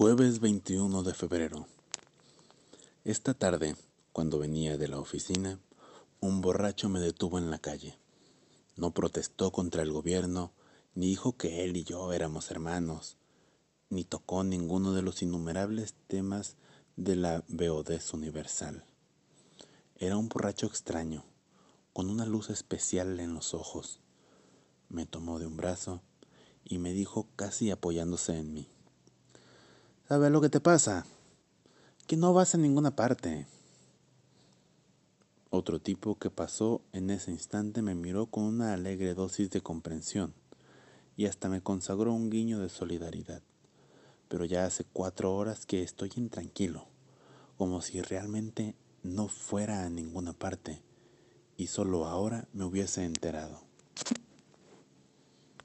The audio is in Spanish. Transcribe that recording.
Jueves 21 de febrero. Esta tarde, cuando venía de la oficina, un borracho me detuvo en la calle. No protestó contra el gobierno, ni dijo que él y yo éramos hermanos, ni tocó ninguno de los innumerables temas de la beodez universal. Era un borracho extraño, con una luz especial en los ojos. Me tomó de un brazo y me dijo casi apoyándose en mí. ¿Sabes lo que te pasa? Que no vas a ninguna parte. Otro tipo que pasó en ese instante me miró con una alegre dosis de comprensión y hasta me consagró un guiño de solidaridad. Pero ya hace cuatro horas que estoy intranquilo, como si realmente no fuera a ninguna parte y solo ahora me hubiese enterado.